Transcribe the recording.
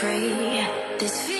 free. This